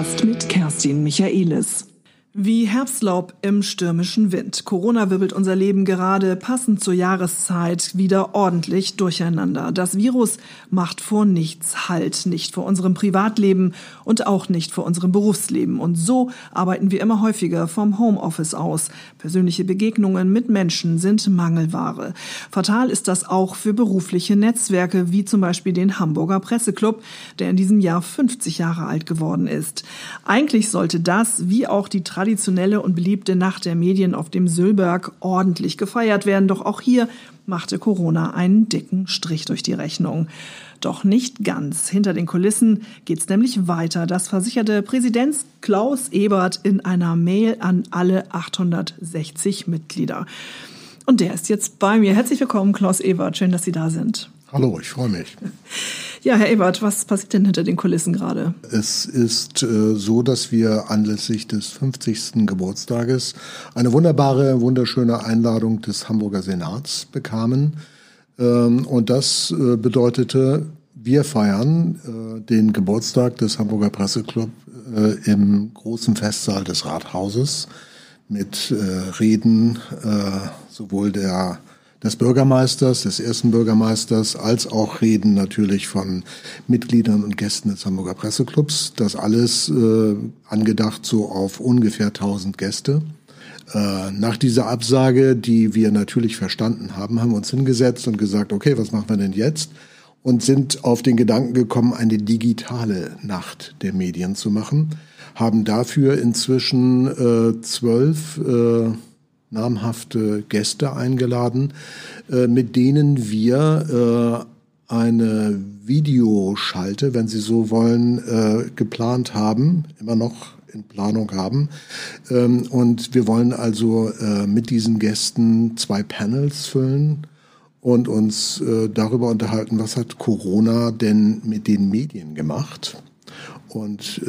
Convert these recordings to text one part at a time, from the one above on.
Podcast mit Kerstin Michaelis. Wie Herbstlaub im stürmischen Wind. Corona wirbelt unser Leben gerade passend zur Jahreszeit wieder ordentlich durcheinander. Das Virus macht vor nichts Halt, nicht vor unserem Privatleben und auch nicht vor unserem Berufsleben. Und so arbeiten wir immer häufiger vom Homeoffice aus. Persönliche Begegnungen mit Menschen sind Mangelware. Fatal ist das auch für berufliche Netzwerke, wie zum Beispiel den Hamburger Presseclub, der in diesem Jahr 50 Jahre alt geworden ist. Eigentlich sollte das, wie auch die traditionelle und beliebte Nacht der Medien auf dem Sülberg ordentlich gefeiert werden. Doch auch hier machte Corona einen dicken Strich durch die Rechnung. Doch nicht ganz. Hinter den Kulissen geht's nämlich weiter. Das versicherte Präsident Klaus Ebert in einer Mail an alle 860 Mitglieder. Und der ist jetzt bei mir. Herzlich willkommen, Klaus Ebert. Schön, dass Sie da sind. Hallo, ich freue mich. Ja, Herr Ebert, was passiert denn hinter den Kulissen gerade? Es ist äh, so, dass wir anlässlich des 50. Geburtstages eine wunderbare, wunderschöne Einladung des Hamburger Senats bekamen. Ähm, und das äh, bedeutete, wir feiern äh, den Geburtstag des Hamburger Presseclub äh, im großen Festsaal des Rathauses mit äh, Reden äh, sowohl der des Bürgermeisters, des ersten Bürgermeisters, als auch Reden natürlich von Mitgliedern und Gästen des Hamburger Presseclubs. Das alles äh, angedacht so auf ungefähr 1000 Gäste. Äh, nach dieser Absage, die wir natürlich verstanden haben, haben wir uns hingesetzt und gesagt, okay, was machen wir denn jetzt? Und sind auf den Gedanken gekommen, eine digitale Nacht der Medien zu machen. Haben dafür inzwischen äh, zwölf äh, namhafte Gäste eingeladen, äh, mit denen wir äh, eine Videoschalte, wenn Sie so wollen, äh, geplant haben, immer noch in Planung haben. Ähm, und wir wollen also mit diesen Gästen zwei Panels füllen und uns darüber unterhalten, was hat Corona denn mit den Medien gemacht und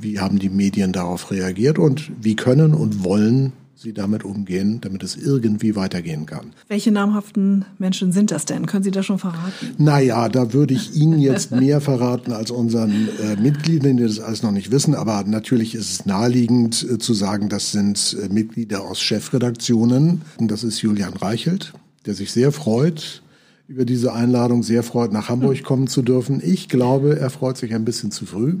wie haben die Medien darauf reagiert und wie können und wollen Sie damit umgehen, damit es irgendwie weitergehen kann. Welche namhaften Menschen sind das denn? Können Sie das schon verraten? Naja, da würde ich Ihnen jetzt mehr verraten als unseren äh, Mitgliedern, die das alles noch nicht wissen. Aber natürlich ist es naheliegend äh, zu sagen, das sind äh, Mitglieder aus Chefredaktionen. Und das ist Julian Reichelt, der sich sehr freut, über diese Einladung sehr freut, nach Hamburg hm. kommen zu dürfen. Ich glaube, er freut sich ein bisschen zu früh.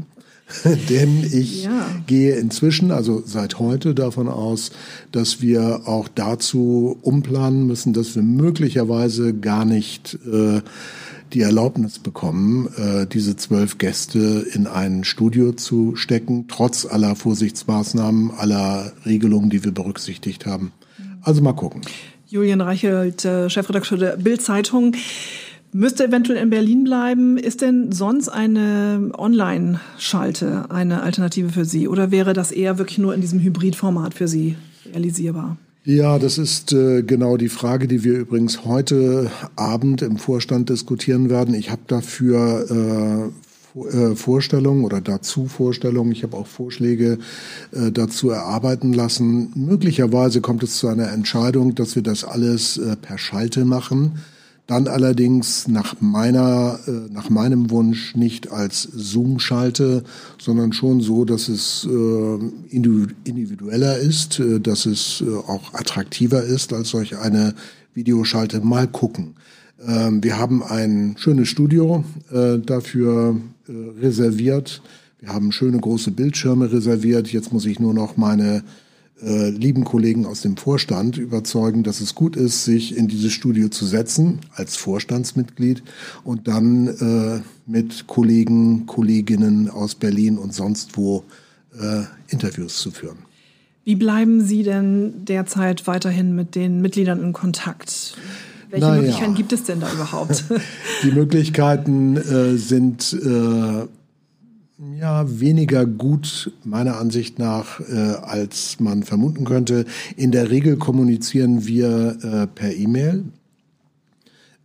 Denn ich ja. gehe inzwischen, also seit heute davon aus, dass wir auch dazu umplanen müssen, dass wir möglicherweise gar nicht äh, die Erlaubnis bekommen, äh, diese zwölf Gäste in ein Studio zu stecken, trotz aller Vorsichtsmaßnahmen, aller Regelungen, die wir berücksichtigt haben. Also mal gucken. Julian Reichelt, äh, Chefredakteur der Bild-Zeitung. Müsste eventuell in Berlin bleiben. Ist denn sonst eine Online-Schalte eine Alternative für Sie? Oder wäre das eher wirklich nur in diesem Hybridformat für Sie realisierbar? Ja, das ist äh, genau die Frage, die wir übrigens heute Abend im Vorstand diskutieren werden. Ich habe dafür äh, äh, Vorstellungen oder dazu Vorstellungen. Ich habe auch Vorschläge äh, dazu erarbeiten lassen. Möglicherweise kommt es zu einer Entscheidung, dass wir das alles äh, per Schalte machen dann allerdings nach meiner, äh, nach meinem Wunsch nicht als Zoom-Schalte, sondern schon so, dass es äh, individueller ist, äh, dass es äh, auch attraktiver ist als solch eine Videoschalte. Mal gucken. Ähm, wir haben ein schönes Studio äh, dafür äh, reserviert. Wir haben schöne große Bildschirme reserviert. Jetzt muss ich nur noch meine äh, lieben Kollegen aus dem Vorstand überzeugen, dass es gut ist, sich in dieses Studio zu setzen als Vorstandsmitglied und dann äh, mit Kollegen, Kolleginnen aus Berlin und sonst wo äh, Interviews zu führen. Wie bleiben Sie denn derzeit weiterhin mit den Mitgliedern in Kontakt? Welche naja. Möglichkeiten gibt es denn da überhaupt? Die Möglichkeiten äh, sind äh, ja, weniger gut meiner Ansicht nach, äh, als man vermuten könnte. In der Regel kommunizieren wir äh, per E-Mail,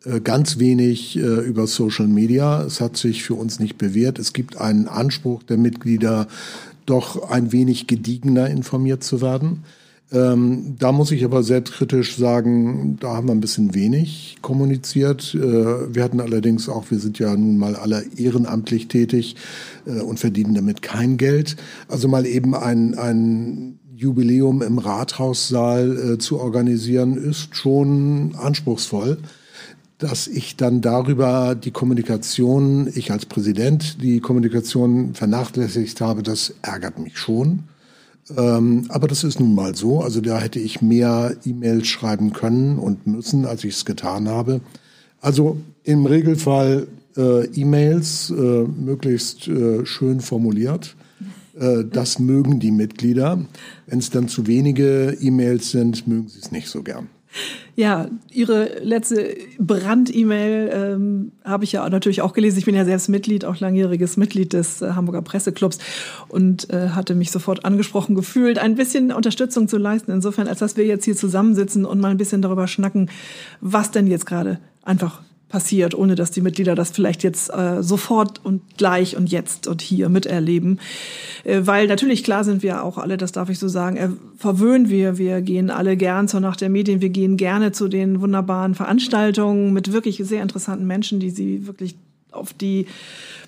äh, ganz wenig äh, über Social Media. Es hat sich für uns nicht bewährt. Es gibt einen Anspruch der Mitglieder, doch ein wenig gediegener informiert zu werden. Ähm, da muss ich aber selbstkritisch sagen, da haben wir ein bisschen wenig kommuniziert. Äh, wir hatten allerdings auch, wir sind ja nun mal alle ehrenamtlich tätig äh, und verdienen damit kein Geld. Also mal eben ein, ein Jubiläum im Rathaussaal äh, zu organisieren, ist schon anspruchsvoll. Dass ich dann darüber die Kommunikation, ich als Präsident, die Kommunikation vernachlässigt habe, das ärgert mich schon. Ähm, aber das ist nun mal so. Also da hätte ich mehr E-Mails schreiben können und müssen, als ich es getan habe. Also im Regelfall äh, E-Mails, äh, möglichst äh, schön formuliert. Äh, das mögen die Mitglieder. Wenn es dann zu wenige E-Mails sind, mögen sie es nicht so gern. Ja, Ihre letzte Brand-E-Mail ähm, habe ich ja natürlich auch gelesen. Ich bin ja selbst Mitglied, auch langjähriges Mitglied des äh, Hamburger Presseclubs und äh, hatte mich sofort angesprochen gefühlt, ein bisschen Unterstützung zu leisten. Insofern, als dass wir jetzt hier zusammensitzen und mal ein bisschen darüber schnacken, was denn jetzt gerade einfach passiert, ohne dass die Mitglieder das vielleicht jetzt äh, sofort und gleich und jetzt und hier miterleben. Äh, weil natürlich, klar sind wir auch alle, das darf ich so sagen, äh, verwöhnt wir. Wir gehen alle gern zur Nacht der Medien. Wir gehen gerne zu den wunderbaren Veranstaltungen mit wirklich sehr interessanten Menschen, die sie wirklich auf die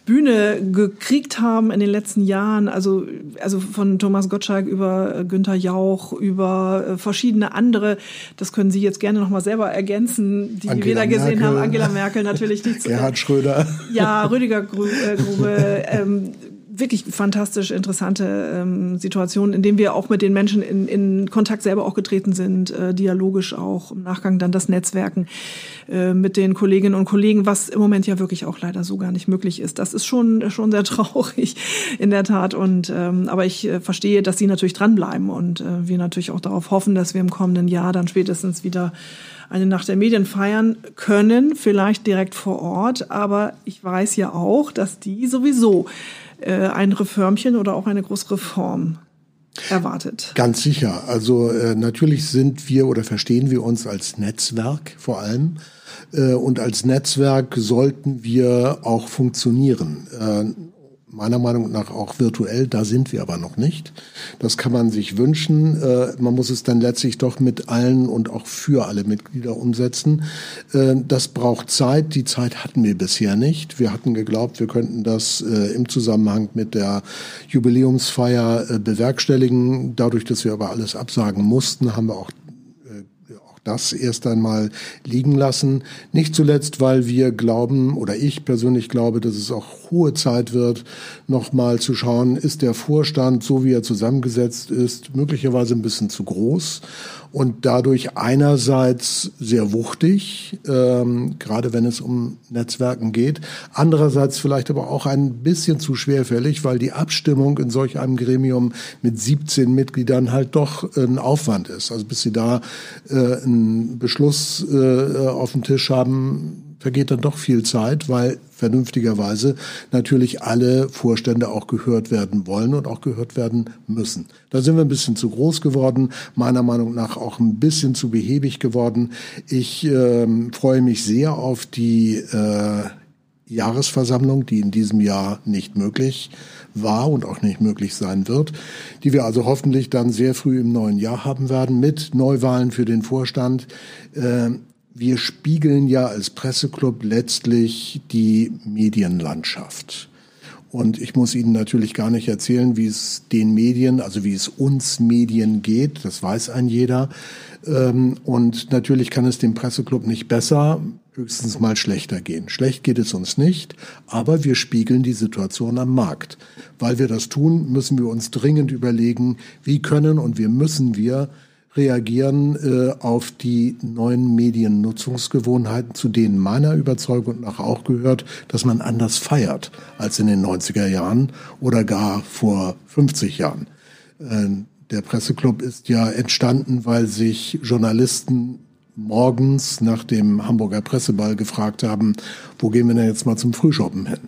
Bühne gekriegt haben in den letzten Jahren, also, also von Thomas Gottschalk über äh, Günther Jauch, über äh, verschiedene andere, das können Sie jetzt gerne nochmal selber ergänzen, die Angela wir da gesehen Merkel. haben. Angela Merkel natürlich nicht. Gerhard Schröder. Ja, Rüdiger Grube, ähm, wirklich fantastisch interessante ähm, Situationen, in denen wir auch mit den Menschen in, in Kontakt selber auch getreten sind, äh, dialogisch auch im Nachgang dann das Netzwerken äh, mit den Kolleginnen und Kollegen, was im Moment ja wirklich auch leider so gar nicht möglich ist. Das ist schon schon sehr traurig in der Tat. Und ähm, aber ich äh, verstehe, dass sie natürlich dranbleiben und äh, wir natürlich auch darauf hoffen, dass wir im kommenden Jahr dann spätestens wieder eine Nacht der Medien feiern können, vielleicht direkt vor Ort. Aber ich weiß ja auch, dass die sowieso äh, ein Reformchen oder auch eine große Reform erwartet. Ganz sicher. Also äh, natürlich sind wir oder verstehen wir uns als Netzwerk vor allem. Äh, und als Netzwerk sollten wir auch funktionieren. Äh, meiner Meinung nach auch virtuell. Da sind wir aber noch nicht. Das kann man sich wünschen. Äh, man muss es dann letztlich doch mit allen und auch für alle Mitglieder umsetzen. Äh, das braucht Zeit. Die Zeit hatten wir bisher nicht. Wir hatten geglaubt, wir könnten das äh, im Zusammenhang mit der Jubiläumsfeier bewerkstelligen. Dadurch, dass wir aber alles absagen mussten, haben wir auch das erst einmal liegen lassen. Nicht zuletzt, weil wir glauben oder ich persönlich glaube, dass es auch hohe Zeit wird, nochmal zu schauen, ist der Vorstand, so wie er zusammengesetzt ist, möglicherweise ein bisschen zu groß und dadurch einerseits sehr wuchtig, ähm, gerade wenn es um Netzwerken geht, andererseits vielleicht aber auch ein bisschen zu schwerfällig, weil die Abstimmung in solch einem Gremium mit 17 Mitgliedern halt doch ein Aufwand ist. Also bis sie da äh, einen Beschluss äh, auf dem Tisch haben, vergeht dann doch viel Zeit, weil vernünftigerweise natürlich alle Vorstände auch gehört werden wollen und auch gehört werden müssen. Da sind wir ein bisschen zu groß geworden, meiner Meinung nach auch ein bisschen zu behäbig geworden. Ich äh, freue mich sehr auf die äh, Jahresversammlung, die in diesem Jahr nicht möglich war und auch nicht möglich sein wird, die wir also hoffentlich dann sehr früh im neuen Jahr haben werden mit Neuwahlen für den Vorstand. Äh, wir spiegeln ja als Presseclub letztlich die Medienlandschaft. Und ich muss Ihnen natürlich gar nicht erzählen, wie es den Medien, also wie es uns Medien geht. Das weiß ein jeder. Ähm, und natürlich kann es dem Presseclub nicht besser, höchstens mal schlechter gehen. Schlecht geht es uns nicht, aber wir spiegeln die Situation am Markt. Weil wir das tun, müssen wir uns dringend überlegen, wie können und wie müssen wir reagieren äh, auf die neuen Mediennutzungsgewohnheiten, zu denen meiner Überzeugung nach auch gehört, dass man anders feiert als in den 90er Jahren oder gar vor 50 Jahren. Äh, der Presseclub ist ja entstanden, weil sich Journalisten morgens nach dem Hamburger Presseball gefragt haben, wo gehen wir denn jetzt mal zum Frühschoppen hin?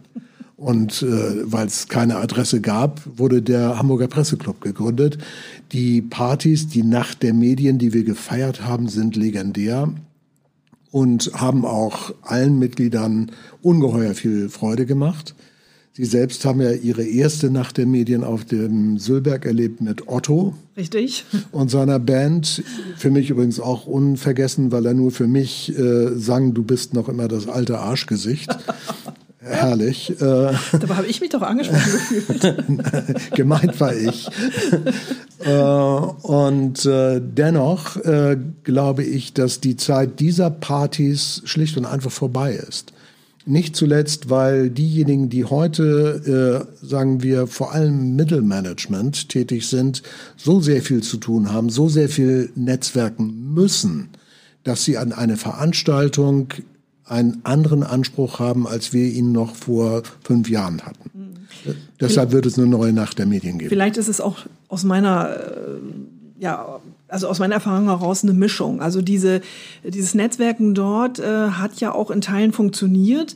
Und äh, weil es keine Adresse gab, wurde der Hamburger Presseclub gegründet. Die Partys, die Nacht der Medien, die wir gefeiert haben, sind legendär und haben auch allen Mitgliedern ungeheuer viel Freude gemacht. Sie selbst haben ja Ihre erste Nacht der Medien auf dem Sülberg erlebt mit Otto. Richtig. Und seiner Band. Für mich übrigens auch unvergessen, weil er nur für mich äh, sang, du bist noch immer das alte Arschgesicht. Herrlich. Äh, Dabei habe ich mich doch angesprochen gefühlt. Gemeint war ich. äh, und äh, dennoch glaube ich, dass die Zeit dieser Partys schlicht und einfach vorbei ist. Nicht zuletzt, weil diejenigen, die heute, äh, sagen wir, vor allem Mittelmanagement tätig sind, so sehr viel zu tun haben, so sehr viel netzwerken müssen, dass sie an eine Veranstaltung einen anderen Anspruch haben, als wir ihn noch vor fünf Jahren hatten. Deshalb wird es eine neue Nacht der Medien geben. Vielleicht ist es auch aus meiner, äh, ja, also aus meiner Erfahrung heraus eine Mischung. Also diese, dieses Netzwerken dort äh, hat ja auch in Teilen funktioniert.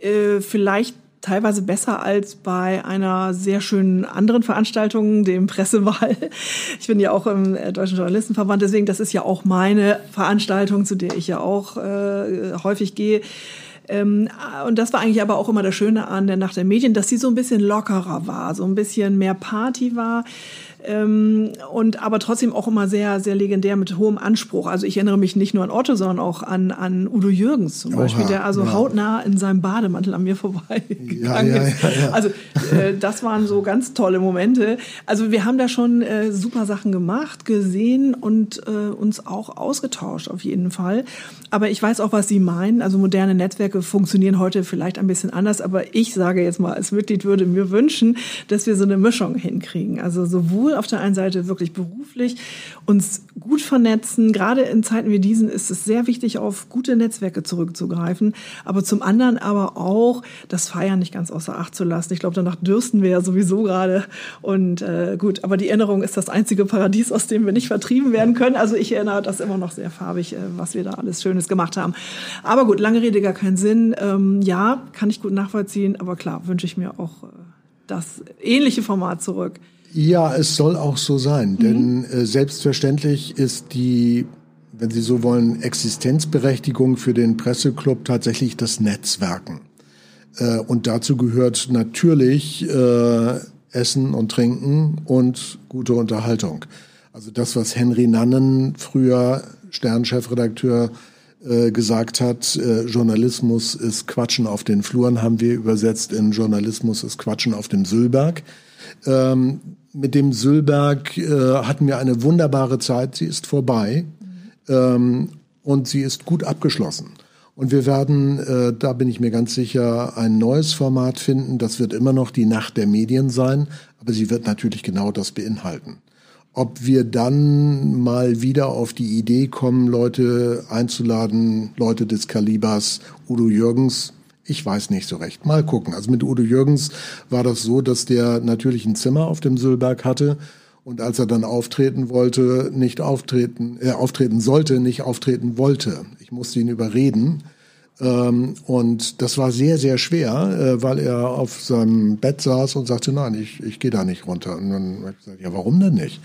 Äh, vielleicht teilweise besser als bei einer sehr schönen anderen Veranstaltung, dem Pressewahl. Ich bin ja auch im äh, Deutschen Journalistenverband, deswegen das ist ja auch meine Veranstaltung, zu der ich ja auch äh, häufig gehe. Ähm, und das war eigentlich aber auch immer das Schöne an der Nacht der Medien, dass sie so ein bisschen lockerer war, so ein bisschen mehr Party war. Ähm, und aber trotzdem auch immer sehr, sehr legendär mit hohem Anspruch. Also ich erinnere mich nicht nur an Otto, sondern auch an, an Udo Jürgens zum Oha, Beispiel, der also ja. hautnah in seinem Bademantel an mir vorbeigegangen ja, ja, ist. Also äh, das waren so ganz tolle Momente. Also wir haben da schon äh, super Sachen gemacht, gesehen und äh, uns auch ausgetauscht auf jeden Fall. Aber ich weiß auch, was Sie meinen. Also moderne Netzwerke funktionieren heute vielleicht ein bisschen anders. Aber ich sage jetzt mal, als Mitglied würde mir wünschen, dass wir so eine Mischung hinkriegen. Also sowohl sowohl auf der einen Seite wirklich beruflich uns gut vernetzen. Gerade in Zeiten wie diesen ist es sehr wichtig, auf gute Netzwerke zurückzugreifen. Aber zum anderen aber auch das Feiern nicht ganz außer Acht zu lassen. Ich glaube, danach dürsten wir ja sowieso gerade. Und äh, gut, aber die Erinnerung ist das einzige Paradies, aus dem wir nicht vertrieben werden können. Also ich erinnere das immer noch sehr farbig, äh, was wir da alles Schönes gemacht haben. Aber gut, lange Rede, gar keinen Sinn. Ähm, ja, kann ich gut nachvollziehen. Aber klar, wünsche ich mir auch äh, das ähnliche Format zurück. Ja, es soll auch so sein, mhm. denn äh, selbstverständlich ist die, wenn Sie so wollen, Existenzberechtigung für den Presseclub tatsächlich das Netzwerken. Äh, und dazu gehört natürlich äh, Essen und Trinken und gute Unterhaltung. Also das, was Henry Nannen, früher Sternchefredakteur, äh, gesagt hat, äh, Journalismus ist Quatschen auf den Fluren, haben wir übersetzt in Journalismus ist Quatschen auf dem Sülberg. Ähm, mit dem Sülberg äh, hatten wir eine wunderbare Zeit. Sie ist vorbei ähm, und sie ist gut abgeschlossen. Und wir werden, äh, da bin ich mir ganz sicher, ein neues Format finden. Das wird immer noch die Nacht der Medien sein, aber sie wird natürlich genau das beinhalten. Ob wir dann mal wieder auf die Idee kommen, Leute einzuladen, Leute des Kalibers Udo Jürgens, ich weiß nicht so recht. Mal gucken. Also mit Udo Jürgens war das so, dass der natürlich ein Zimmer auf dem Sülberg hatte und als er dann auftreten wollte, nicht auftreten, äh, auftreten sollte, nicht auftreten wollte. Ich musste ihn überreden. Ähm, und das war sehr, sehr schwer, äh, weil er auf seinem Bett saß und sagte, nein, ich, ich gehe da nicht runter. Und dann habe ich gesagt, ja, warum denn nicht?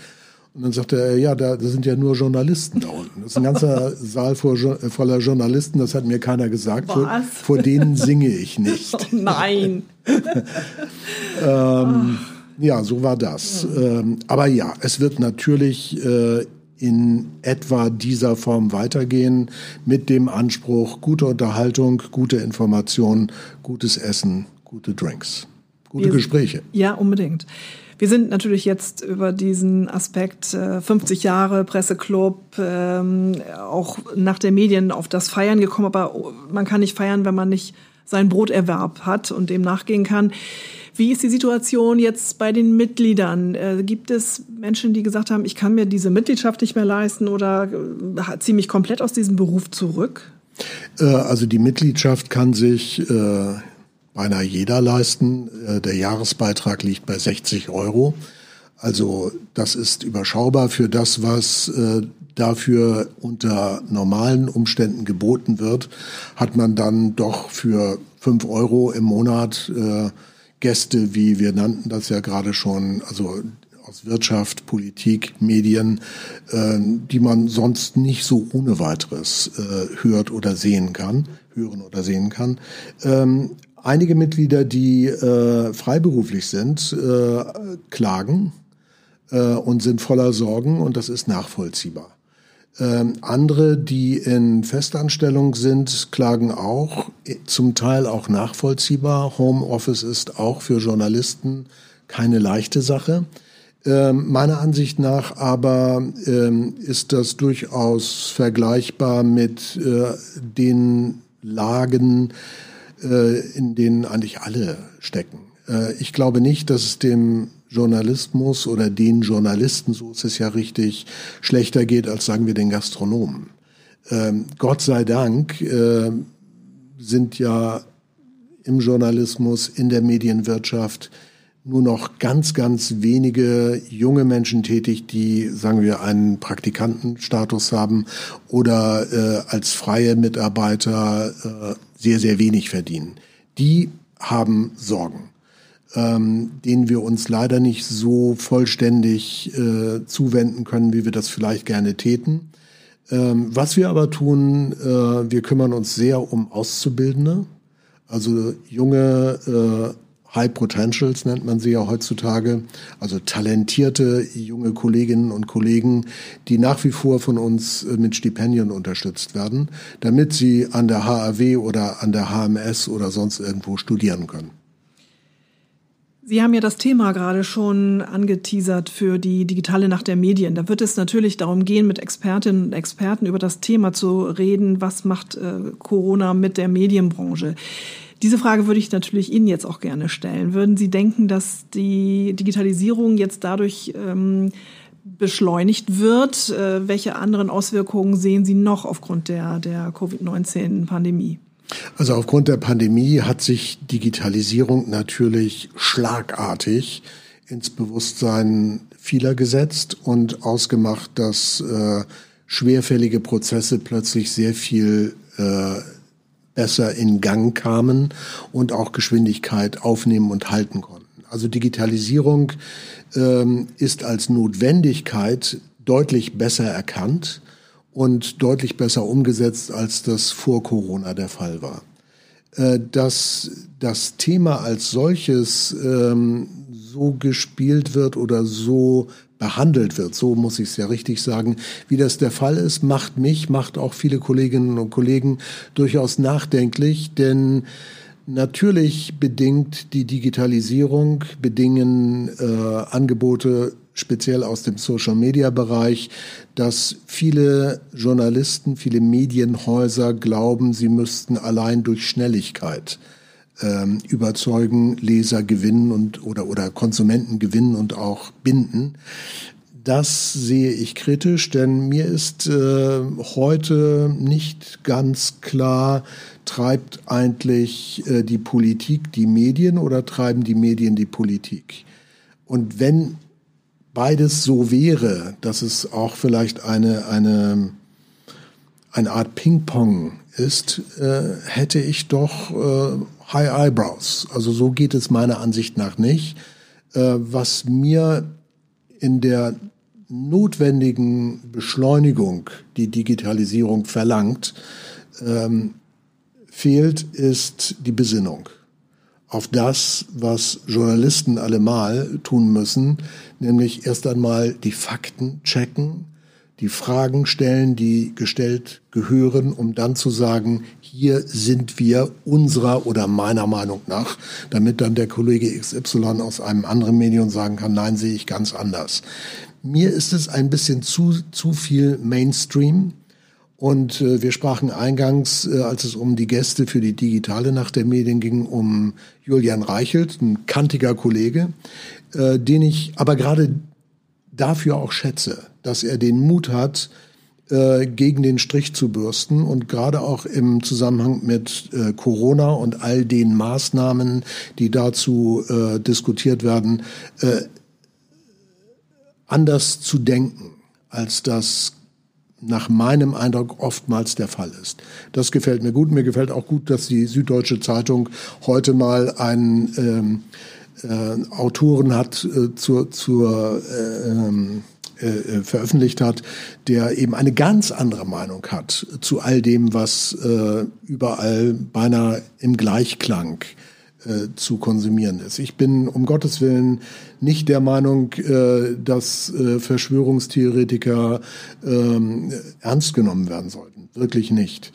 Und dann sagte er, ja, da, da sind ja nur Journalisten da unten. Das ist ein ganzer Saal voller Journalisten, das hat mir keiner gesagt. Vor, vor, denen singe ich nicht. Oh nein. ähm, ja, so war das. Ähm, aber ja, es wird natürlich äh, in etwa dieser Form weitergehen mit dem Anspruch gute Unterhaltung, gute Information, gutes Essen, gute Drinks, gute Wir, Gespräche. Ja, unbedingt. Wir sind natürlich jetzt über diesen Aspekt äh, 50 Jahre Presseclub, ähm, auch nach der Medien auf das Feiern gekommen, aber man kann nicht feiern, wenn man nicht seinen Broterwerb hat und dem nachgehen kann. Wie ist die Situation jetzt bei den Mitgliedern? Äh, gibt es Menschen, die gesagt haben, ich kann mir diese Mitgliedschaft nicht mehr leisten oder äh, ziehe mich komplett aus diesem Beruf zurück? Äh, also die Mitgliedschaft kann sich äh, beinahe jeder leisten. Äh, der Jahresbeitrag liegt bei 60 Euro. Also das ist überschaubar für das, was äh, dafür unter normalen Umständen geboten wird, hat man dann doch für 5 Euro im Monat äh, Gäste, wie wir nannten das ja gerade schon, also aus Wirtschaft, Politik, Medien, die man sonst nicht so ohne weiteres hört oder sehen kann, hören oder sehen kann. Ähm, Einige Mitglieder, die äh, freiberuflich sind, äh, klagen äh, und sind voller Sorgen und das ist nachvollziehbar. Ähm, andere, die in Festanstellung sind, klagen auch, zum Teil auch nachvollziehbar. Homeoffice ist auch für Journalisten keine leichte Sache. Ähm, meiner Ansicht nach aber ähm, ist das durchaus vergleichbar mit äh, den Lagen, äh, in denen eigentlich alle stecken. Äh, ich glaube nicht, dass es dem Journalismus oder den Journalisten, so ist es ja richtig, schlechter geht als sagen wir den Gastronomen. Ähm, Gott sei Dank äh, sind ja im Journalismus, in der Medienwirtschaft nur noch ganz, ganz wenige junge Menschen tätig, die, sagen wir, einen Praktikantenstatus haben oder äh, als freie Mitarbeiter äh, sehr, sehr wenig verdienen. Die haben Sorgen ähm, denen wir uns leider nicht so vollständig äh, zuwenden können, wie wir das vielleicht gerne täten. Ähm, was wir aber tun, äh, wir kümmern uns sehr um Auszubildende, also junge äh, High Potentials nennt man sie ja heutzutage, also talentierte junge Kolleginnen und Kollegen, die nach wie vor von uns äh, mit Stipendien unterstützt werden, damit sie an der HAW oder an der HMS oder sonst irgendwo studieren können. Sie haben ja das Thema gerade schon angeteasert für die digitale Nacht der Medien. Da wird es natürlich darum gehen, mit Expertinnen und Experten über das Thema zu reden, was macht äh, Corona mit der Medienbranche. Diese Frage würde ich natürlich Ihnen jetzt auch gerne stellen. Würden Sie denken, dass die Digitalisierung jetzt dadurch ähm, beschleunigt wird? Äh, welche anderen Auswirkungen sehen Sie noch aufgrund der, der Covid-19-Pandemie? Also aufgrund der Pandemie hat sich Digitalisierung natürlich schlagartig ins Bewusstsein vieler gesetzt und ausgemacht, dass äh, schwerfällige Prozesse plötzlich sehr viel äh, besser in Gang kamen und auch Geschwindigkeit aufnehmen und halten konnten. Also Digitalisierung ähm, ist als Notwendigkeit deutlich besser erkannt und deutlich besser umgesetzt, als das vor Corona der Fall war. Äh, dass das Thema als solches ähm, so gespielt wird oder so behandelt wird, so muss ich es ja richtig sagen, wie das der Fall ist, macht mich, macht auch viele Kolleginnen und Kollegen durchaus nachdenklich, denn natürlich bedingt die Digitalisierung, bedingen äh, Angebote speziell aus dem Social-Media-Bereich, dass viele Journalisten, viele Medienhäuser glauben, sie müssten allein durch Schnelligkeit ähm, überzeugen, Leser gewinnen und oder oder Konsumenten gewinnen und auch binden. Das sehe ich kritisch, denn mir ist äh, heute nicht ganz klar, treibt eigentlich äh, die Politik die Medien oder treiben die Medien die Politik? Und wenn beides so wäre, dass es auch vielleicht eine, eine, eine Art Ping-Pong ist, äh, hätte ich doch äh, High Eyebrows. Also so geht es meiner Ansicht nach nicht. Äh, was mir in der notwendigen Beschleunigung, die Digitalisierung verlangt, ähm, fehlt, ist die Besinnung auf das, was Journalisten allemal tun müssen, nämlich erst einmal die Fakten checken, die Fragen stellen, die gestellt gehören, um dann zu sagen, hier sind wir unserer oder meiner Meinung nach, damit dann der Kollege XY aus einem anderen Medium sagen kann, nein, sehe ich ganz anders. Mir ist es ein bisschen zu, zu viel Mainstream. Und äh, wir sprachen eingangs, äh, als es um die Gäste für die digitale Nacht der Medien ging, um Julian Reichelt, ein kantiger Kollege, äh, den ich aber gerade dafür auch schätze, dass er den Mut hat, äh, gegen den Strich zu bürsten und gerade auch im Zusammenhang mit äh, Corona und all den Maßnahmen, die dazu äh, diskutiert werden, äh, anders zu denken, als das nach meinem Eindruck oftmals der Fall ist. Das gefällt mir gut. Mir gefällt auch gut, dass die Süddeutsche Zeitung heute mal einen ähm, äh, Autoren hat zur, zur äh, ähm, äh, veröffentlicht hat, der eben eine ganz andere Meinung hat zu all dem, was äh, überall beinahe im Gleichklang äh, zu konsumieren ist. Ich bin um Gottes Willen nicht der Meinung, äh, dass äh, Verschwörungstheoretiker ähm, ernst genommen werden sollten. Wirklich nicht.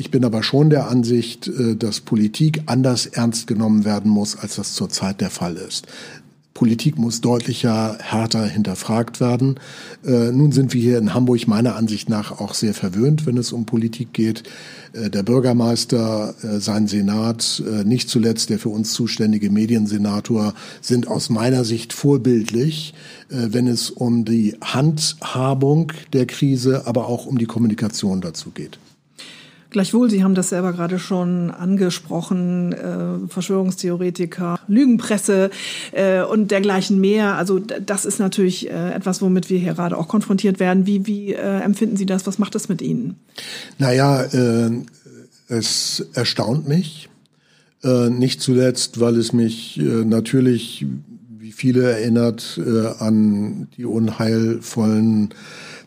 Ich bin aber schon der Ansicht, äh, dass Politik anders ernst genommen werden muss, als das zurzeit der Fall ist. Politik muss deutlicher, härter hinterfragt werden. Äh, nun sind wir hier in Hamburg meiner Ansicht nach auch sehr verwöhnt, wenn es um Politik geht. Äh, der Bürgermeister, äh, sein Senat, äh, nicht zuletzt der für uns zuständige Mediensenator sind aus meiner Sicht vorbildlich, äh, wenn es um die Handhabung der Krise, aber auch um die Kommunikation dazu geht. Gleichwohl, Sie haben das selber gerade schon angesprochen, äh, Verschwörungstheoretiker, Lügenpresse äh, und dergleichen mehr. Also das ist natürlich äh, etwas, womit wir hier gerade auch konfrontiert werden. Wie, wie äh, empfinden Sie das? Was macht das mit Ihnen? Naja, äh, es erstaunt mich. Äh, nicht zuletzt, weil es mich äh, natürlich, wie viele erinnert, äh, an die unheilvollen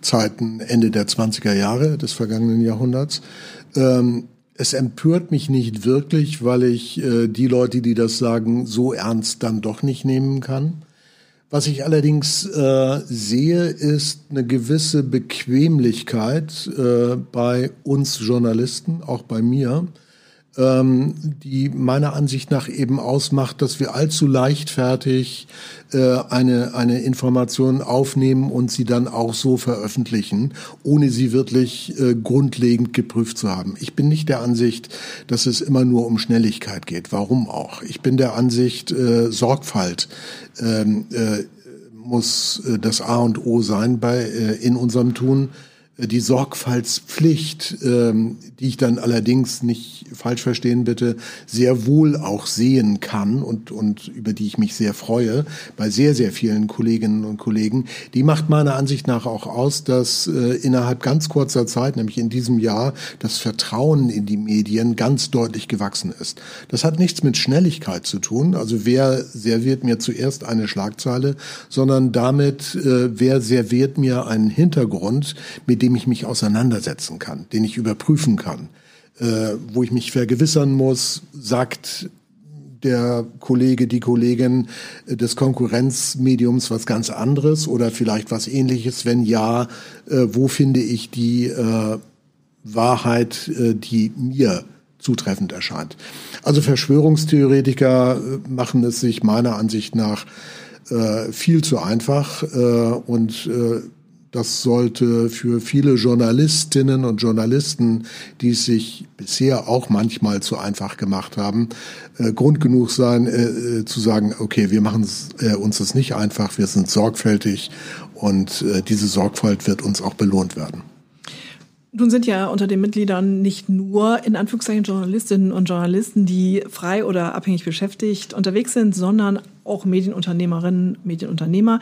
Zeiten Ende der 20er Jahre des vergangenen Jahrhunderts. Ähm, es empört mich nicht wirklich, weil ich äh, die Leute, die das sagen, so ernst dann doch nicht nehmen kann. Was ich allerdings äh, sehe, ist eine gewisse Bequemlichkeit äh, bei uns Journalisten, auch bei mir, ähm, die meiner Ansicht nach eben ausmacht, dass wir allzu leichtfertig äh, eine, eine Information aufnehmen und sie dann auch so veröffentlichen, ohne sie wirklich äh, grundlegend geprüft zu haben. Ich bin nicht der Ansicht, dass es immer nur um Schnelligkeit geht. Warum auch? Ich bin der Ansicht, äh, Sorgfalt ähm, äh, muss äh, das A und O sein bei, äh, in unserem Tun die Sorgfaltspflicht, ähm, die ich dann allerdings nicht falsch verstehen bitte, sehr wohl auch sehen kann und, und über die ich mich sehr freue, bei sehr, sehr vielen Kolleginnen und Kollegen, die macht meiner Ansicht nach auch aus, dass äh, innerhalb ganz kurzer Zeit, nämlich in diesem Jahr, das Vertrauen in die Medien ganz deutlich gewachsen ist. Das hat nichts mit Schnelligkeit zu tun, also wer serviert mir zuerst eine Schlagzeile, sondern damit, äh, wer serviert mir einen Hintergrund, mit dem dem ich mich auseinandersetzen kann, den ich überprüfen kann, äh, wo ich mich vergewissern muss, sagt der Kollege, die Kollegin des Konkurrenzmediums was ganz anderes oder vielleicht was ähnliches? Wenn ja, äh, wo finde ich die äh, Wahrheit, äh, die mir zutreffend erscheint? Also Verschwörungstheoretiker äh, machen es sich meiner Ansicht nach äh, viel zu einfach und das sollte für viele Journalistinnen und Journalisten, die es sich bisher auch manchmal zu einfach gemacht haben, äh, Grund genug sein, äh, äh zu sagen, okay, wir machen äh, uns das nicht einfach, wir sind sorgfältig und äh, diese Sorgfalt wird uns auch belohnt werden. Nun sind ja unter den Mitgliedern nicht nur in Anführungszeichen Journalistinnen und Journalisten, die frei oder abhängig beschäftigt unterwegs sind, sondern auch Medienunternehmerinnen, Medienunternehmer.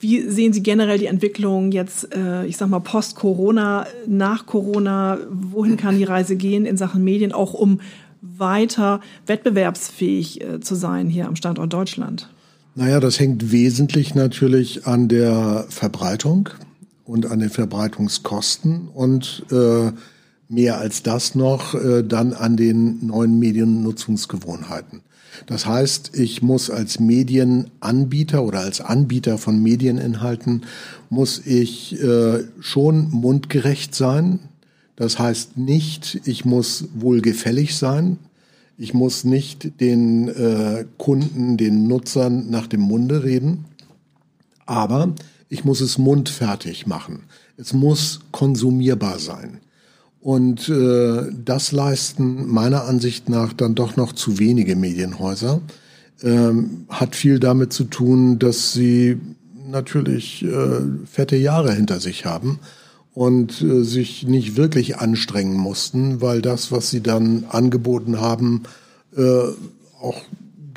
Wie sehen Sie generell die Entwicklung jetzt, äh, ich sag mal, post-Corona, nach Corona? Wohin kann die Reise gehen in Sachen Medien, auch um weiter wettbewerbsfähig äh, zu sein hier am Standort Deutschland? Naja, das hängt wesentlich natürlich an der Verbreitung und an den Verbreitungskosten und äh, mehr als das noch äh, dann an den neuen Mediennutzungsgewohnheiten. Das heißt, ich muss als Medienanbieter oder als Anbieter von Medieninhalten muss ich äh, schon mundgerecht sein. Das heißt nicht, ich muss wohlgefällig sein. Ich muss nicht den äh, Kunden, den Nutzern nach dem Munde reden. Aber ich muss es mundfertig machen. Es muss konsumierbar sein. Und äh, das leisten meiner Ansicht nach dann doch noch zu wenige Medienhäuser. Ähm, hat viel damit zu tun, dass sie natürlich äh, fette Jahre hinter sich haben und äh, sich nicht wirklich anstrengen mussten, weil das, was sie dann angeboten haben, äh, auch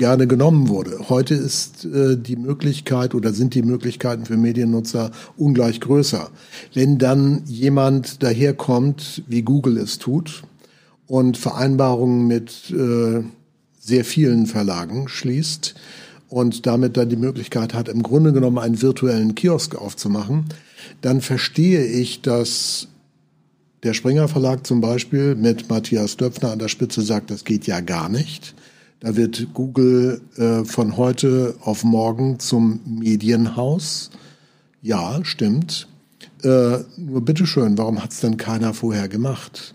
gerne genommen wurde. Heute ist äh, die Möglichkeit oder sind die Möglichkeiten für Mediennutzer ungleich größer. Wenn dann jemand daherkommt, wie Google es tut, und Vereinbarungen mit äh, sehr vielen Verlagen schließt und damit dann die Möglichkeit hat, im Grunde genommen einen virtuellen Kiosk aufzumachen, dann verstehe ich, dass der Springer Verlag zum Beispiel mit Matthias Döpfner an der Spitze sagt, das geht ja gar nicht Da wird Google äh, von heute auf morgen zum Medienhaus. Ja, stimmt. Äh, nur bitteschön, warum hat es denn keiner vorher gemacht?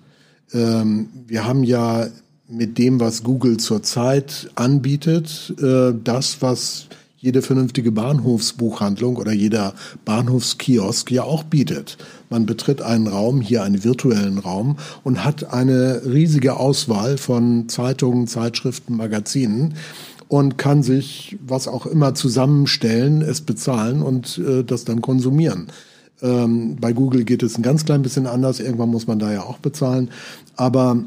Ähm, wir haben ja mit dem, was Google zurzeit anbietet, äh, das, was jede vernünftige Bahnhofsbuchhandlung oder jeder Bahnhofskiosk ja auch bietet. Man betritt einen Raum, hier einen virtuellen Raum und hat eine riesige Auswahl von Zeitungen, Zeitschriften, Magazinen und kann sich was auch immer zusammenstellen, es bezahlen und äh, das dann konsumieren. Ähm, bei Google geht es ein ganz klein bisschen anders. Irgendwann muss man da ja auch bezahlen. Aber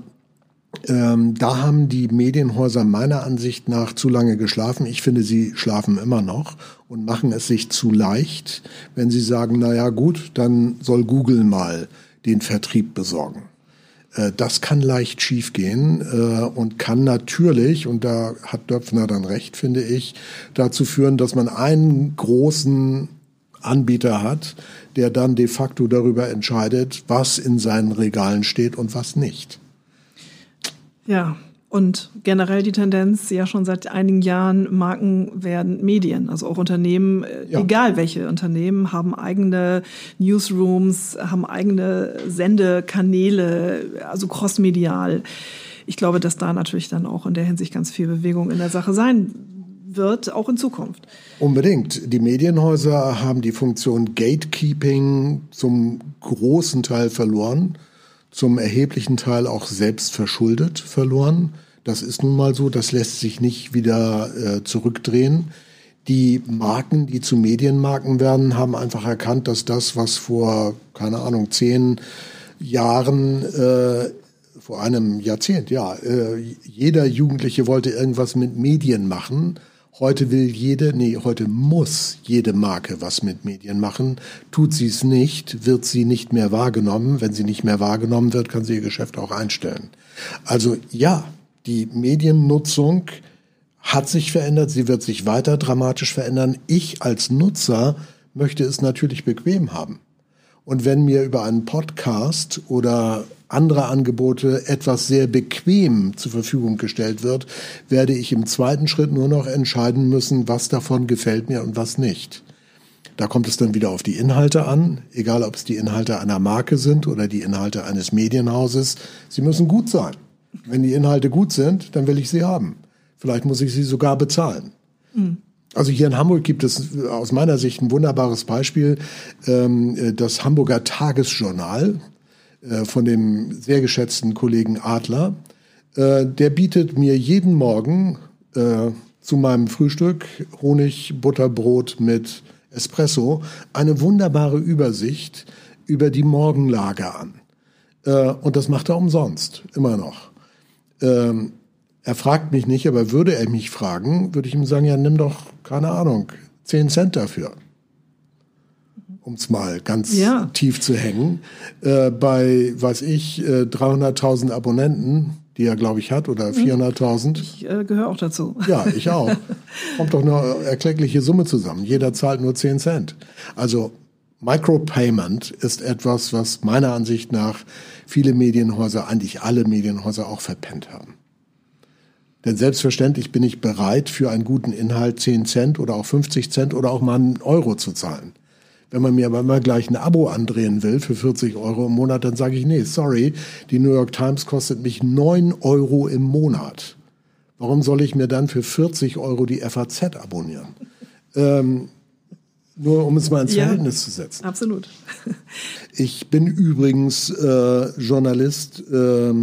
ähm, da haben die Medienhäuser meiner Ansicht nach zu lange geschlafen. Ich finde, sie schlafen immer noch und machen es sich zu leicht, wenn sie sagen, na ja, gut, dann soll Google mal den Vertrieb besorgen. Äh, das kann leicht schiefgehen äh, und kann natürlich, und da hat Döpfner dann recht, finde ich, dazu führen, dass man einen großen Anbieter hat, der dann de facto darüber entscheidet, was in seinen Regalen steht und was nicht. Ja, und generell die Tendenz ja schon seit einigen Jahren, Marken werden Medien. Also auch Unternehmen, äh, ja. egal welche Unternehmen, haben eigene Newsrooms, haben eigene Sendekanäle, also crossmedial. Ich glaube, dass da natürlich dann auch in der Hinsicht ganz viel Bewegung in der Sache sein wird, auch in Zukunft. Unbedingt. Die Medienhäuser haben die Funktion Gatekeeping zum großen Teil verloren zum erheblichen Teil auch selbst verschuldet verloren. Das ist nun mal so, das lässt sich nicht wieder äh, zurückdrehen. Die Marken, die zu Medienmarken werden, haben einfach erkannt, dass das, was vor, keine Ahnung, zehn Jahren, äh, vor einem Jahrzehnt, ja, äh, jeder Jugendliche wollte irgendwas mit Medien machen Heute will jede, nee, heute muss jede Marke was mit Medien machen. Tut sie es nicht, wird sie nicht mehr wahrgenommen. Wenn sie nicht mehr wahrgenommen wird, kann sie ihr Geschäft auch einstellen. Also ja, die Mediennutzung hat sich verändert, sie wird sich weiter dramatisch verändern. Ich als Nutzer möchte es natürlich bequem haben. Und wenn mir über einen Podcast oder andere Angebote etwas sehr bequem zur Verfügung gestellt wird, werde ich im zweiten Schritt nur noch entscheiden müssen, was davon gefällt mir und was nicht. Da kommt es dann wieder auf die Inhalte an, egal ob es die Inhalte einer Marke sind oder die Inhalte eines Medienhauses. Sie müssen gut sein. Wenn die Inhalte gut sind, dann will ich sie haben. Vielleicht muss ich sie sogar bezahlen. Mhm. Also hier in Hamburg gibt es aus meiner Sicht ein wunderbares Beispiel, ähm, das Hamburger Tagesjournal. Äh, von dem sehr geschätzten Kollegen Adler. Äh, der bietet mir jeden Morgen äh, zu meinem Frühstück Honig, Butterbrot mit Espresso eine wunderbare Übersicht über die Morgenlage an. und das macht er umsonst, immer noch. Ähm, er fragt mich nicht, aber würde er mich fragen, würde ich ihm sagen, ja, nimm doch, keine Ahnung, 10 Cent dafür um es mal ganz ja. tief zu hängen, äh, bei, weiß ich, äh, 300.000 Abonnenten, die er, glaube ich, hat, oder 400.000. Mhm. Ich äh, gehöre auch dazu. Ja, ich auch. Kommt doch eine erkleckliche Summe zusammen. Jeder zahlt nur 10 Cent. Also Micropayment ist etwas, was meiner Ansicht nach viele Medienhäuser, eigentlich alle Medienhäuser auch verpennt haben. Denn selbstverständlich bin ich bereit, für einen guten Inhalt 10 Cent oder auch 50 Cent oder auch mal einen Euro zu zahlen. Wenn man mir aber immer gleich ein Abo andrehen will für 40 Euro im Monat, dann sage ich, nee, sorry, die New York Times kostet mich 9 Euro im Monat. Warum soll ich mir dann für 40 Euro die FAZ abonnieren? Ähm, nur um es mal ins ja, Verhältnis zu setzen. Absolut. ich bin übrigens äh, Journalist. Äh,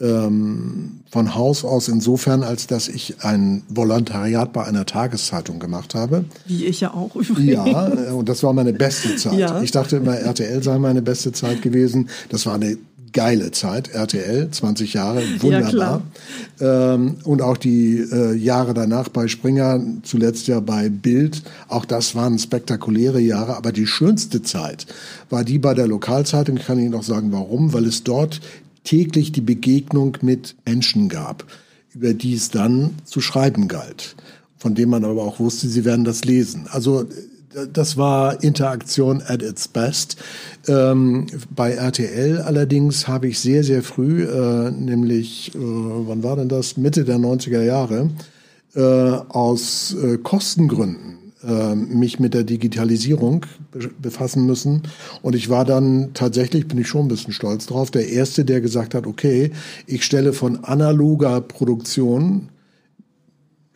ähm, von Haus aus insofern, als dass ich ein Volontariat bei einer Tageszeitung gemacht habe. Wie ich ja auch übrigens. Ja, äh, und das war meine beste Zeit. Ja. Ich dachte immer, RTL sei meine beste Zeit gewesen. Das war eine geile Zeit, RTL, 20 Jahre, wunderbar. Ja, ähm, und auch die äh, Jahre danach bei Springer, zuletzt ja bei Bild, auch das waren spektakuläre Jahre, aber die schönste Zeit war die bei der Lokalzeitung, ich kann Ihnen auch sagen warum, weil es dort täglich die Begegnung mit Menschen gab, über die es dann zu schreiben galt, von dem man aber auch wusste, sie werden das lesen. Also das war Interaktion at its best. Ähm, bei RTL allerdings habe ich sehr, sehr früh, äh, nämlich, äh, wann war denn das? Mitte der 90er Jahre, äh, aus äh, Kostengründen äh, mich mit der Digitalisierung befassen müssen. Und ich war dann tatsächlich, bin ich schon ein bisschen stolz drauf, der Erste, der gesagt hat, okay, ich stelle von analoger Produktion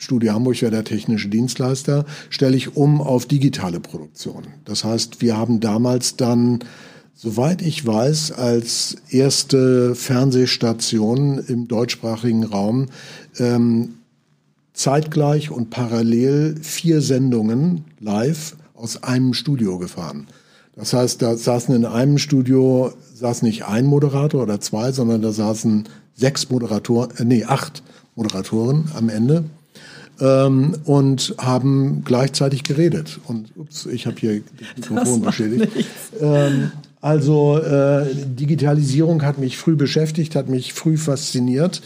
Studio Hamburg wäre der technische Dienstleister, stelle ich um auf digitale Produktion. Das heißt, wir haben damals dann, soweit ich weiß, als erste Fernsehstation im deutschsprachigen Raum ähm, zeitgleich und parallel vier Sendungen live aus einem Studio gefahren. Das heißt, da saßen in einem Studio saß nicht ein Moderator oder zwei, sondern da saßen sechs Moderatoren, äh, nee, acht Moderatoren am Ende ähm, und haben gleichzeitig geredet. Und ups, ich habe hier das Mikrofon beschädigt. Ähm, also äh, Digitalisierung hat mich früh beschäftigt, hat mich früh fasziniert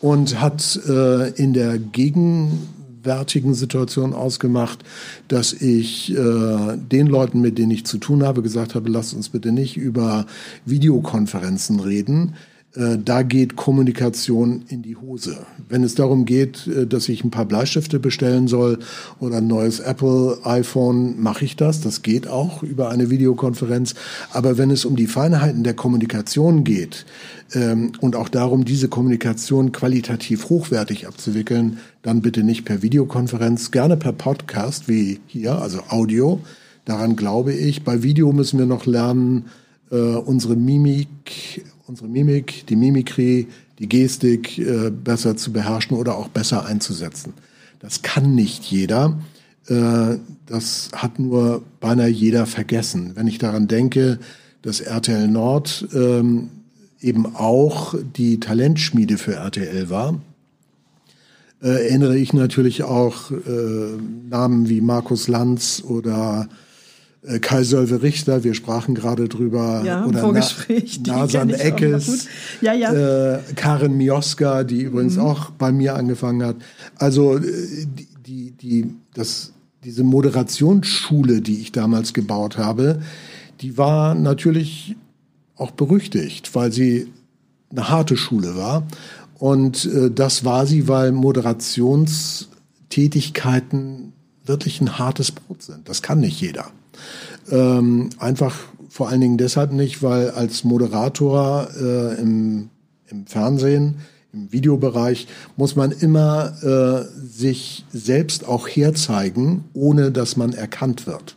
und hat äh, in der gegenwärtigen Situation ausgemacht, dass ich äh, den Leuten, mit denen ich zu tun habe, gesagt habe, lasst uns bitte nicht über Videokonferenzen reden da geht Kommunikation in die Hose. Wenn es darum geht, äh, dass ich ein paar Bleistifte bestellen soll oder ein neues Apple iPhone, mache ich das. Das geht auch über eine Videokonferenz. Aber wenn es um die Feinheiten der Kommunikation geht ähm, und auch darum, diese Kommunikation qualitativ hochwertig abzuwickeln, dann bitte nicht per Videokonferenz, gerne per Podcast wie hier, also Audio. Daran glaube ich. Bei Video müssen wir noch lernen, äh, unsere Mimik unsere Mimik, die Mimikrie, die Gestik äh, besser zu beherrschen oder auch besser einzusetzen. Das kann nicht jeder. Äh, das hat nur beinahe jeder vergessen. Wenn ich daran denke, dass RTL Nord ähm, eben auch die Talentschmiede für RTL war, äh, erinnere ich natürlich auch äh, Namen wie Markus Lanz oder Kai Sölve Richter, wir sprachen gerade drüber, ja, oder Vorgespräch, Na, Nasan Eckes, ja, ja. Äh, Karin Mioska, die übrigens mhm. auch bei mir angefangen hat. Also äh, die, die, die, das, diese Moderationsschule, die ich damals gebaut habe, die war natürlich auch berüchtigt, weil sie eine harte Schule war. Und äh, das war sie, weil Moderationstätigkeiten wirklich ein hartes Brot sind. Das kann nicht jeder. Ähm, einfach vor allen Dingen deshalb nicht, weil als Moderator äh, im, im Fernsehen, im Videobereich, muss man immer äh, sich selbst auch herzeigen, ohne dass man erkannt wird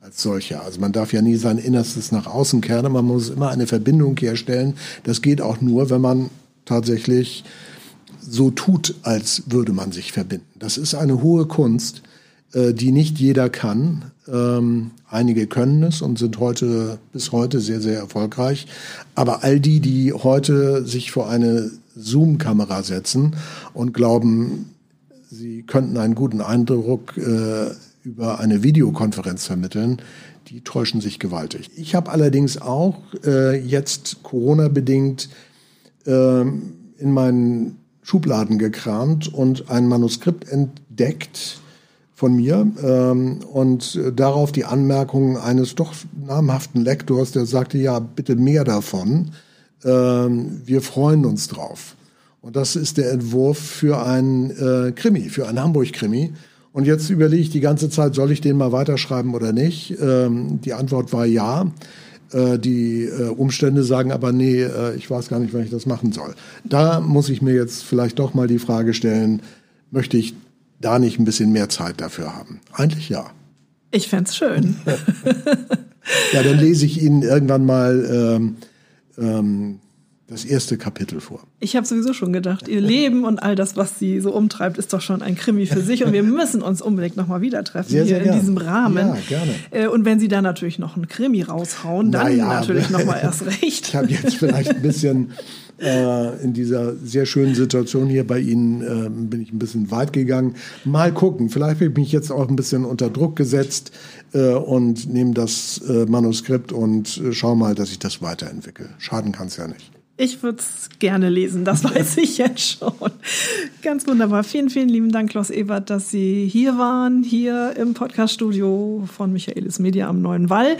als solcher. Also man darf ja nie sein Innerstes nach außen kehren, man muss immer eine Verbindung herstellen. Das geht auch nur, wenn man tatsächlich so tut, als würde man sich verbinden. Das ist eine hohe Kunst, äh, die nicht jeder kann. Ähm, einige können es und sind heute bis heute sehr, sehr erfolgreich. Aber all die, die heute sich vor eine Zoom-Kamera setzen und glauben, sie könnten einen guten Eindruck äh, über eine Videokonferenz vermitteln, die täuschen sich gewaltig. Ich habe allerdings auch äh, jetzt Corona-bedingt äh, in meinen Schubladen gekramt und ein Manuskript entdeckt, von mir ähm, und darauf die Anmerkung eines doch namhaften Lektors, der sagte, ja, bitte mehr davon. Ähm, wir freuen uns drauf. Und das ist der Entwurf für ein äh, Krimi, für ein Hamburg-Krimi. Und jetzt überlege ich die ganze Zeit, soll ich den mal weiterschreiben oder nicht? Ähm, die Antwort war ja. Äh, die äh, Umstände sagen aber, nee, äh, ich weiß gar nicht, wann ich das machen soll. Da muss ich mir jetzt vielleicht doch mal die Frage stellen, möchte ich da nicht ein bisschen mehr Zeit dafür haben? Eigentlich ja. Ich fände schön. ja, dann lese ich Ihnen irgendwann mal ähm, ähm, das erste Kapitel vor. Ich habe sowieso schon gedacht, Ihr Leben und all das, was Sie so umtreibt, ist doch schon ein Krimi für sich und wir müssen uns unbedingt nochmal wieder treffen sehr, hier sehr in diesem Rahmen. Ja, gerne. Äh, und wenn Sie da natürlich noch einen Krimi raushauen, dann naja, natürlich nochmal erst recht. ich habe jetzt vielleicht ein bisschen äh, in dieser sehr schönen Situation hier bei Ihnen äh, bin ich ein bisschen weit gegangen. Mal gucken, vielleicht habe ich mich jetzt auch ein bisschen unter Druck gesetzt äh, und nehme das äh, Manuskript und äh, schau mal, dass ich das weiterentwickle. Schaden kann es ja nicht. Ich würde es gerne lesen, das weiß ich jetzt schon. Ganz wunderbar. Vielen, vielen lieben Dank, Klaus Ebert, dass Sie hier waren, hier im Podcaststudio von Michaelis Media am Neuen Wall.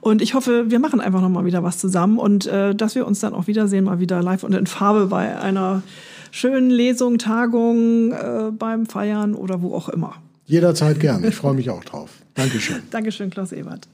Und ich hoffe, wir machen einfach nochmal wieder was zusammen und äh, dass wir uns dann auch wiedersehen, mal wieder live und in Farbe bei einer schönen Lesung, Tagung, äh, beim Feiern oder wo auch immer. Jederzeit gerne. Ich freue mich auch drauf. Dankeschön. Dankeschön, Klaus Ebert.